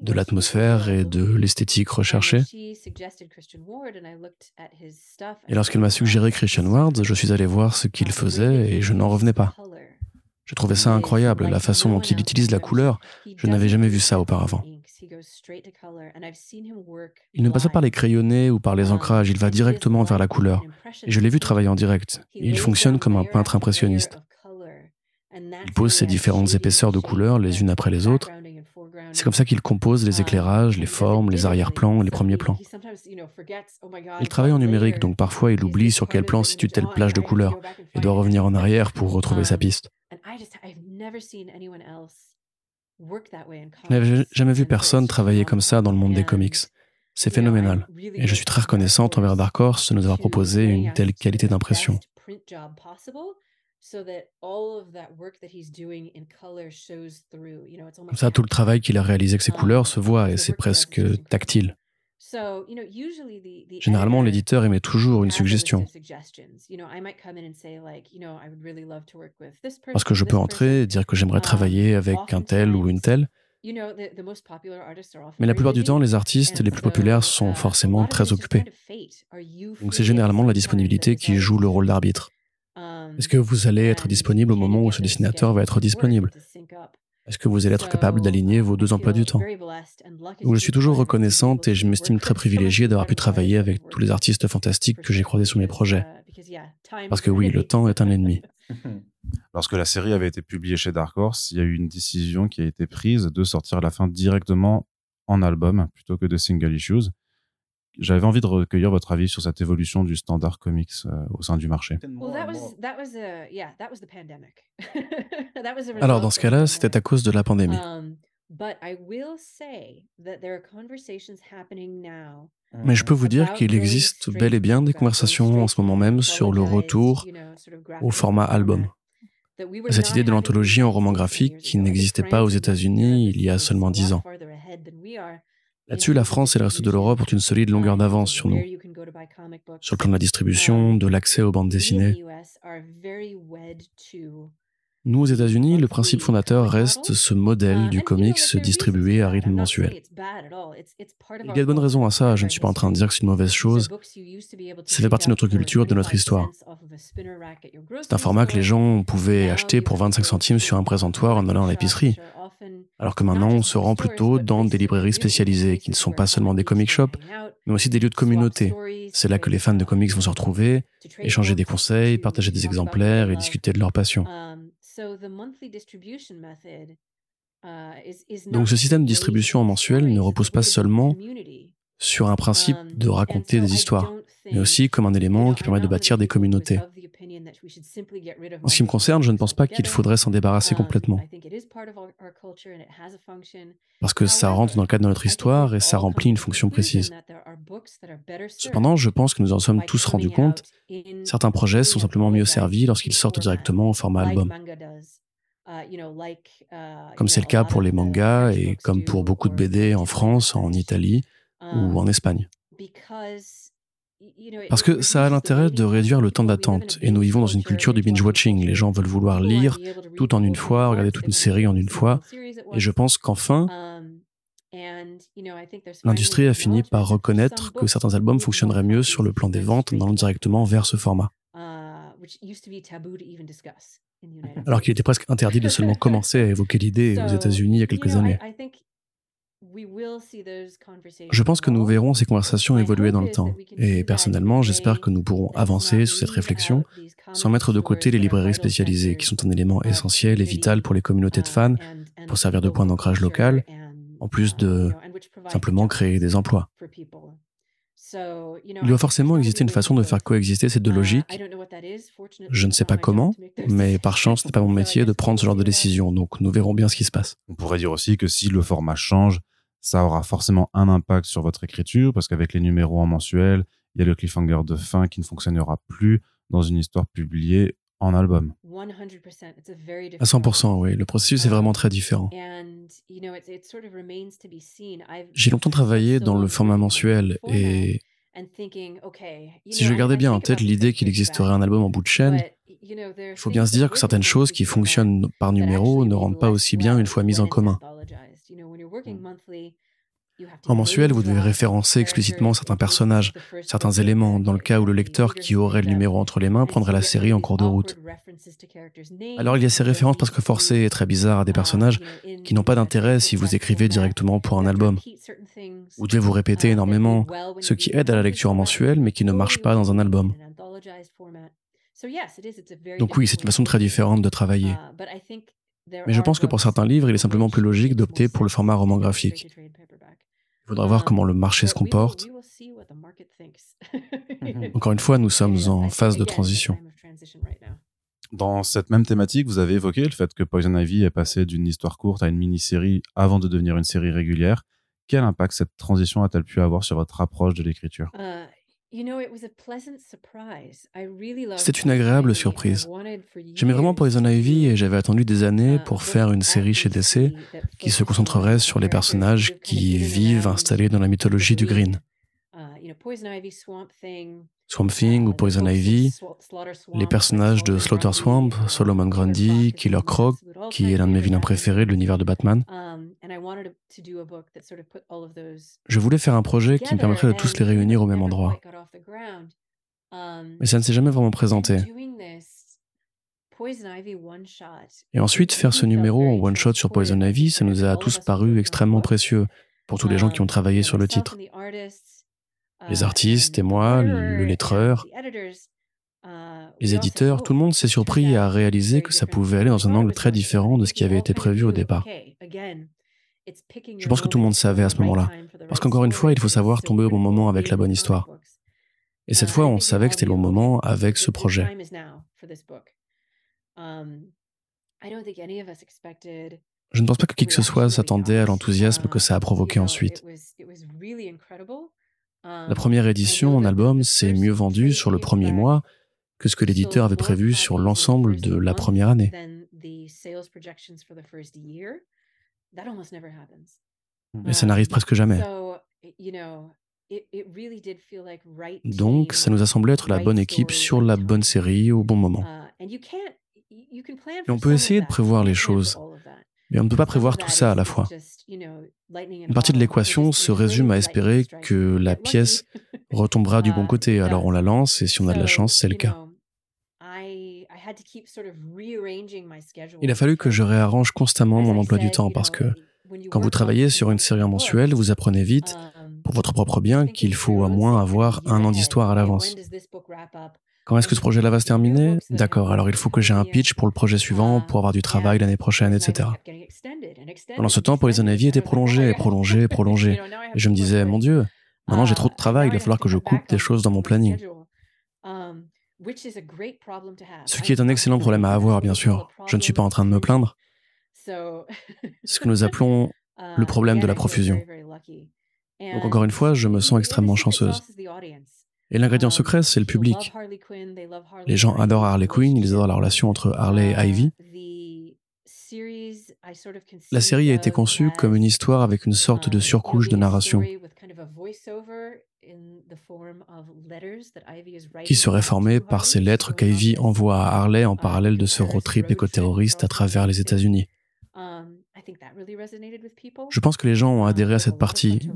de l'atmosphère et de l'esthétique recherchée. Et lorsqu'elle m'a suggéré Christian Ward, je suis allé voir ce qu'il faisait et je n'en revenais pas. Je trouvais ça incroyable, la façon dont il utilise la couleur. Je n'avais jamais vu ça auparavant. Il ne passe pas par les crayonnés ou par les ancrages, il va directement vers la couleur. Et je l'ai vu travailler en direct. il fonctionne comme un peintre impressionniste. Il pose ses différentes épaisseurs de couleurs les unes après les autres. C'est comme ça qu'il compose les éclairages, les formes, les arrière-plans, les premiers plans. Il travaille en numérique, donc parfois il oublie sur quel plan situe telle plage de couleurs et doit revenir en arrière pour retrouver sa piste. Je n'avais jamais vu personne travailler comme ça dans le monde des comics. C'est phénoménal. Et je suis très reconnaissante envers Dark Horse de nous avoir proposé une telle qualité d'impression. Comme ça, tout le travail qu'il a réalisé avec ses um, couleurs se voit et c'est presque tactile. Généralement, l'éditeur émet toujours une suggestion. Parce que je peux entrer et dire que j'aimerais um, travailler avec un tel ou une telle. Mais la plupart du temps, les artistes les plus populaires sont uh, forcément très occupés. Donc c'est généralement la disponibilité qui joue le rôle d'arbitre. Um, Est-ce que vous allez être disponible au moment où ce dessinateur va être disponible? Est-ce que vous allez être capable d'aligner vos deux emplois du temps je suis toujours reconnaissante et je m'estime très privilégiée d'avoir pu travailler avec tous les artistes fantastiques que j'ai croisés sur mes projets. Parce que oui, le temps est un ennemi. Lorsque la série avait été publiée chez Dark Horse, il y a eu une décision qui a été prise de sortir la fin directement en album plutôt que de single issues. J'avais envie de recueillir votre avis sur cette évolution du standard comics euh, au sein du marché. Alors dans ce cas-là, c'était à cause de la pandémie. Um, Mais je peux vous dire qu'il existe bel et bien des conversations en ce moment même sur le retour au format album. Cette idée de l'anthologie en roman graphique qui n'existait pas aux États-Unis il y a seulement dix ans. Là-dessus, la France et le reste de l'Europe ont une solide longueur d'avance sur nous. Sur le plan de la distribution, de l'accès aux bandes dessinées. Nous, aux États-Unis, le principe fondateur reste ce modèle du comics distribué à rythme mensuel. Il y a de bonnes raisons à ça, je ne suis pas en train de dire que c'est une mauvaise chose. Ça fait partie de notre culture, de notre histoire. C'est un format que les gens pouvaient acheter pour 25 centimes sur un présentoir en allant à l'épicerie. Alors que maintenant, on se rend plutôt dans des librairies spécialisées, qui ne sont pas seulement des comic shops, mais aussi des lieux de communauté. C'est là que les fans de comics vont se retrouver, échanger des conseils, partager des exemplaires et discuter de leur passion. Donc ce système de distribution en mensuel ne repose pas seulement sur un principe de raconter des histoires, mais aussi comme un élément qui permet de bâtir des communautés. En ce qui me concerne, je ne pense pas qu'il faudrait s'en débarrasser um, complètement. Parce que ça rentre dans le cadre de notre histoire et ça remplit une fonction précise. Cependant, je pense que nous en sommes tous rendus compte, certains projets sont simplement mieux servis lorsqu'ils sortent directement au format album. comme c'est le cas pour les mangas et comme pour beaucoup de BD en France, en Italie ou en Espagne. Parce que ça a l'intérêt de réduire le temps d'attente, et nous vivons dans une culture du binge-watching. Les gens veulent vouloir lire tout en une fois, regarder toute une série en une fois, et je pense qu'enfin, l'industrie a fini par reconnaître que certains albums fonctionneraient mieux sur le plan des ventes en allant directement vers ce format. Alors qu'il était presque interdit de seulement commencer à évoquer l'idée aux États-Unis il y a quelques années. Je pense que nous verrons ces conversations évoluer dans le temps. Et personnellement, j'espère que nous pourrons avancer sur cette réflexion sans mettre de côté les librairies spécialisées, qui sont un élément essentiel et vital pour les communautés de fans, pour servir de point d'ancrage local, en plus de simplement créer des emplois. Il doit forcément exister une façon de faire coexister ces deux logiques. Je ne sais pas comment, mais par chance, ce n'est pas mon métier de prendre ce genre de décision, donc nous verrons bien ce qui se passe. On pourrait dire aussi que si le format change, ça aura forcément un impact sur votre écriture, parce qu'avec les numéros en mensuel, il y a le cliffhanger de fin qui ne fonctionnera plus dans une histoire publiée en album. À 100%, oui. Le processus est vraiment très différent. J'ai longtemps travaillé dans le format mensuel et si je gardais bien en tête l'idée qu'il existerait un album en bout de chaîne, il faut bien se dire que certaines choses qui fonctionnent par numéro ne rendent pas aussi bien une fois mises en commun. En mensuel, vous devez référencer explicitement certains personnages, certains éléments, dans le cas où le lecteur qui aurait le numéro entre les mains prendrait la série en cours de route. Alors il y a ces références presque forcées et très bizarres à des personnages qui n'ont pas d'intérêt si vous écrivez directement pour un album. Vous devez vous répéter énormément, ce qui aide à la lecture en mensuel mais qui ne marche pas dans un album. Donc oui, c'est une façon très différente de travailler. Mais je pense que pour certains livres, il est simplement plus logique d'opter pour le format roman graphique. Il faudra voir comment le marché se comporte. Encore une fois, nous sommes en phase de transition. Dans cette même thématique, vous avez évoqué le fait que Poison Ivy est passé d'une histoire courte à une mini-série avant de devenir une série régulière. Quel impact cette transition a-t-elle pu avoir sur votre approche de l'écriture? Uh, c'était une agréable surprise. J'aimais vraiment Poison Ivy et j'avais attendu des années pour faire une série chez DC qui se concentrerait sur les personnages qui vivent installés dans la mythologie du Green. Swamp Thing ou Poison Ivy, les personnages de Slaughter Swamp, Solomon Grundy, Killer Croc, qui est l'un de mes vilains préférés de l'univers de Batman. Je voulais faire un projet qui me permettrait de tous les réunir au même endroit. Mais ça ne s'est jamais vraiment présenté. Et ensuite, faire ce numéro en one-shot sur Poison Ivy, ça nous a tous paru extrêmement précieux pour tous les gens qui ont travaillé sur le titre les artistes et moi, le lettreur, les éditeurs, tout le monde s'est surpris à réaliser que ça pouvait aller dans un angle très différent de ce qui avait été prévu au départ. Je pense que tout le monde savait à ce moment-là. Parce qu'encore une fois, il faut savoir tomber au bon moment avec la bonne histoire. Et cette fois, on savait que c'était le bon moment avec ce projet. Je ne pense pas que qui que ce soit s'attendait à l'enthousiasme que ça a provoqué ensuite. La première édition en album s'est mieux vendue sur le premier mois que ce que l'éditeur avait prévu sur l'ensemble de la première année. Mais ça n'arrive presque jamais. Donc, ça nous a semblé être la bonne équipe sur la bonne série au bon moment. Et on peut essayer de prévoir les choses, mais on ne peut pas prévoir tout ça à la fois. Une partie de l'équation se résume à espérer que la pièce retombera du bon côté, alors on la lance et si on a de la chance, c'est le cas. Il a fallu que je réarrange constamment mon emploi du temps parce que quand vous travaillez sur une série mensuelle, vous apprenez vite, pour votre propre bien, qu'il faut au moins avoir un an d'histoire à l'avance. Quand est-ce que ce projet-là va se terminer D'accord, alors il faut que j'ai un pitch pour le projet suivant, pour avoir du travail l'année prochaine, etc. Pendant ce temps, Poison Ivy était prolongé, prolongé, prolongé. Et je me disais, mon Dieu, maintenant j'ai trop de travail, il va falloir que je coupe des choses dans mon planning. Ce qui est un excellent problème à avoir, bien sûr. Je ne suis pas en train de me plaindre. Ce que nous appelons le problème de la profusion. Donc encore une fois, je me sens extrêmement chanceuse. Et l'ingrédient secret, c'est le public. Les gens adorent Harley Quinn, ils adorent la relation entre Harley et Ivy. La série a été conçue comme une histoire avec une sorte de surcouche de narration qui serait formée par ces lettres qu'Ivy envoie à Harley en parallèle de ce road trip éco-terroriste à travers les États-Unis. Je pense que les gens ont adhéré à cette partie.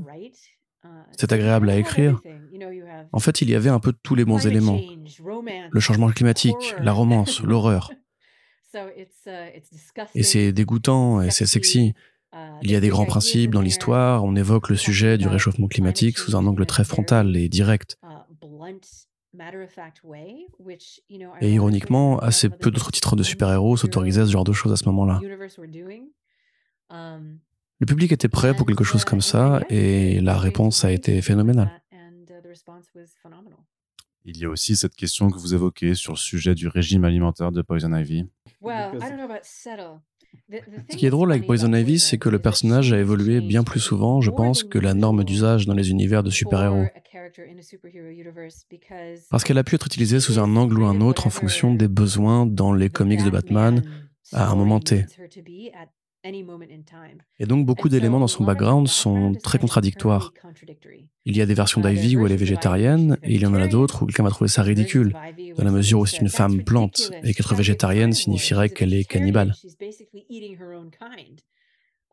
C'est agréable à écrire. En fait, il y avait un peu tous les bons éléments. Le changement climatique, la romance, l'horreur. Et c'est dégoûtant et c'est sexy. Il y a des grands principes dans l'histoire, on évoque le sujet du réchauffement climatique sous un angle très frontal et direct. Et ironiquement, assez peu d'autres titres de super-héros s'autorisaient ce genre de choses à ce moment-là. Le public était prêt pour quelque chose comme ça et la réponse a été phénoménale. Il y a aussi cette question que vous évoquez sur le sujet du régime alimentaire de Poison Ivy. Ce qui est drôle avec Poison Ivy, c'est que le personnage a évolué bien plus souvent, je pense, que la norme d'usage dans les univers de super-héros. Parce qu'elle a pu être utilisée sous un angle ou un autre en fonction des besoins dans les comics de Batman à un moment T. Et donc beaucoup d'éléments dans son background sont très contradictoires. Il y a des versions d'Ivy où elle est végétarienne, et il y en a d'autres où quelqu'un va trouver ça ridicule, dans la mesure où c'est une femme plante, et qu'être végétarienne signifierait qu'elle est cannibale.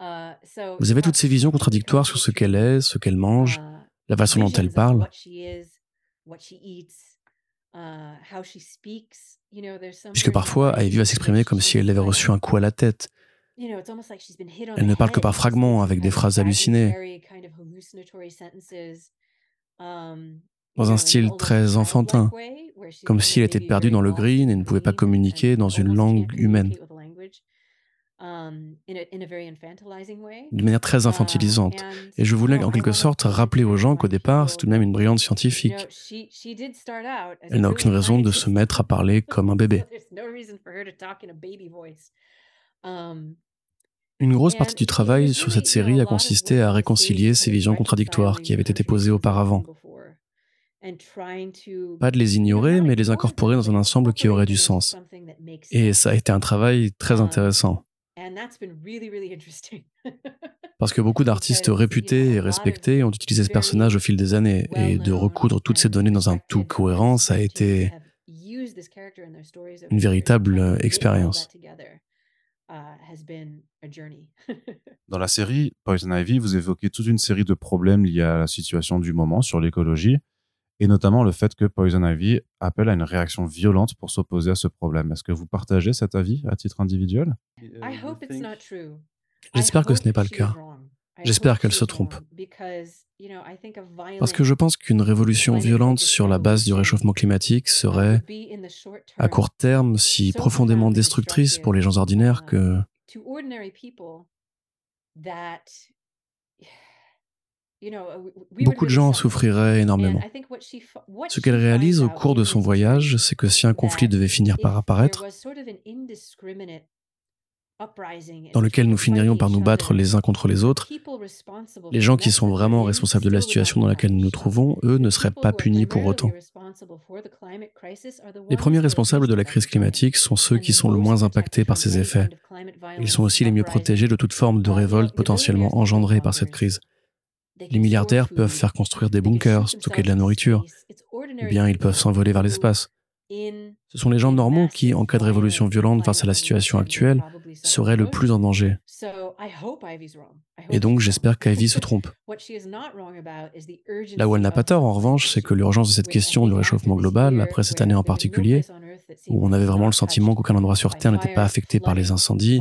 Uh, Vous avez toutes ces visions contradictoires sur ce qu'elle est, ce qu'elle mange, uh, la façon dont elle parle. Puisque parfois, Ivy va s'exprimer comme si elle avait reçu un coup à la tête, elle ne parle que par fragments, avec des phrases hallucinées, um, dans un style très enfantin, comme si elle était perdue dans le green et ne pouvait pas communiquer dans une langue humaine, um, d'une manière très uh, infantilisante. Et je voulais en quelque sorte rappeler aux gens qu'au départ, c'est tout de même une brillante scientifique. Elle n'a aucune raison de se mettre à parler comme un bébé. Une grosse partie du travail sur cette série a consisté à réconcilier ces visions contradictoires qui avaient été posées auparavant. Pas de les ignorer, mais les incorporer dans un ensemble qui aurait du sens. Et ça a été un travail très intéressant. Parce que beaucoup d'artistes réputés et respectés ont utilisé ce personnage au fil des années, et de recoudre toutes ces données dans un tout cohérent, ça a été une véritable expérience. Dans la série Poison Ivy, vous évoquez toute une série de problèmes liés à la situation du moment sur l'écologie, et notamment le fait que Poison Ivy appelle à une réaction violente pour s'opposer à ce problème. Est-ce que vous partagez cet avis à titre individuel? J'espère que ce n'est pas le cas. J'espère qu'elle se trompe. Parce que je pense qu'une révolution violente sur la base du réchauffement climatique serait, à court terme, si profondément destructrice pour les gens ordinaires que beaucoup de gens en souffriraient énormément. Ce qu'elle réalise au cours de son voyage, c'est que si un conflit devait finir par apparaître, dans lequel nous finirions par nous battre les uns contre les autres, les gens qui sont vraiment responsables de la situation dans laquelle nous nous trouvons, eux, ne seraient pas punis pour autant. Les premiers responsables de la crise climatique sont ceux qui sont le moins impactés par ces effets. Ils sont aussi les mieux protégés de toute forme de révolte potentiellement engendrée par cette crise. Les milliardaires peuvent faire construire des bunkers, stocker de la nourriture, ou bien ils peuvent s'envoler vers l'espace. Ce sont les gens normaux qui, en cas de révolution violente face à la situation actuelle, seraient le plus en danger. Et donc j'espère qu'Ivy se trompe. Là où elle n'a pas tort, en revanche, c'est que l'urgence de cette question du réchauffement global, après cette année en particulier, où on avait vraiment le sentiment qu'aucun endroit sur Terre n'était pas affecté par les incendies,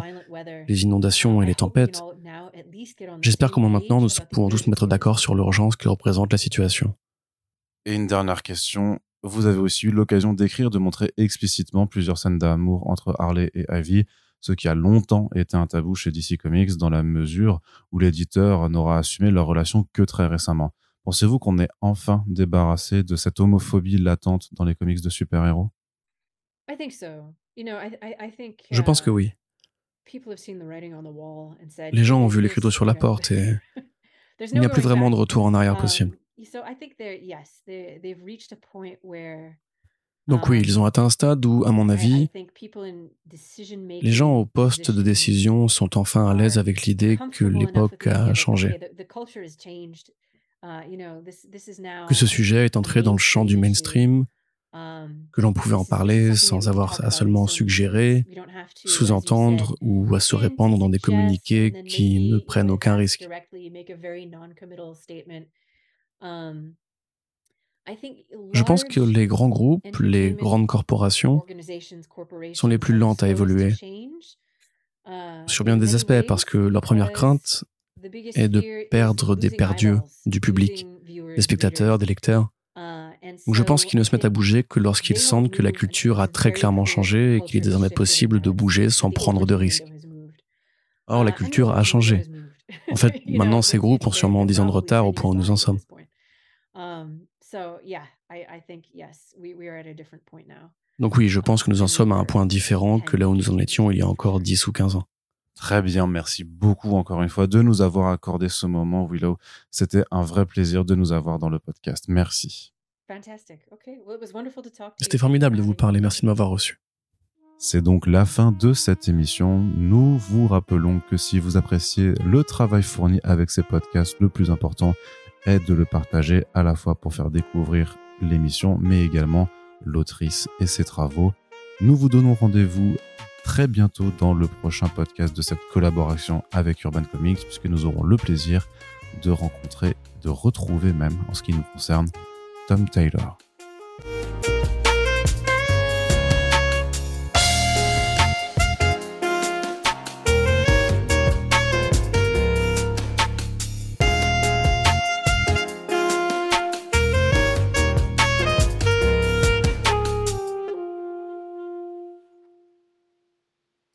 les inondations et les tempêtes, j'espère qu'au moins maintenant nous pouvons tous nous mettre d'accord sur l'urgence que représente la situation. Et une dernière question, vous avez aussi eu l'occasion d'écrire, de montrer explicitement plusieurs scènes d'amour entre Harley et Ivy, ce qui a longtemps été un tabou chez DC Comics dans la mesure où l'éditeur n'aura assumé leur relation que très récemment. Pensez-vous qu'on est enfin débarrassé de cette homophobie latente dans les comics de super-héros? Je pense que oui. Les gens ont vu l'écriture sur la porte et il n'y a plus vraiment de retour en arrière possible. Donc oui, ils ont atteint un stade où, à mon avis, les gens au poste de décision sont enfin à l'aise avec l'idée que l'époque a changé. Que ce sujet est entré dans le champ du mainstream, que l'on pouvait en parler sans avoir à seulement suggérer, sous-entendre ou à se répandre dans des communiqués qui ne prennent aucun risque. Je pense que les grands groupes, les grandes corporations sont les plus lentes à évoluer sur bien des aspects parce que leur première crainte est de perdre des perdus du public, des spectateurs, des lecteurs. Donc je pense qu'ils ne se mettent à bouger que lorsqu'ils sentent que la culture a très clairement changé et qu'il est désormais possible de bouger sans prendre de risques. Or, la culture a changé. En fait, maintenant, ces groupes ont sûrement 10 ans de retard au point où nous en sommes. Donc oui, je pense que nous en sommes à un point différent que là où nous en étions il y a encore 10 ou 15 ans. Très bien, merci beaucoup encore une fois de nous avoir accordé ce moment, Willow. C'était un vrai plaisir de nous avoir dans le podcast. Merci. C'était formidable de vous parler, merci de m'avoir reçu. C'est donc la fin de cette émission. Nous vous rappelons que si vous appréciez le travail fourni avec ces podcasts, le plus important est de le partager à la fois pour faire découvrir l'émission, mais également l'autrice et ses travaux. Nous vous donnons rendez-vous très bientôt dans le prochain podcast de cette collaboration avec Urban Comics, puisque nous aurons le plaisir de rencontrer, de retrouver même, en ce qui nous concerne, Tom Taylor.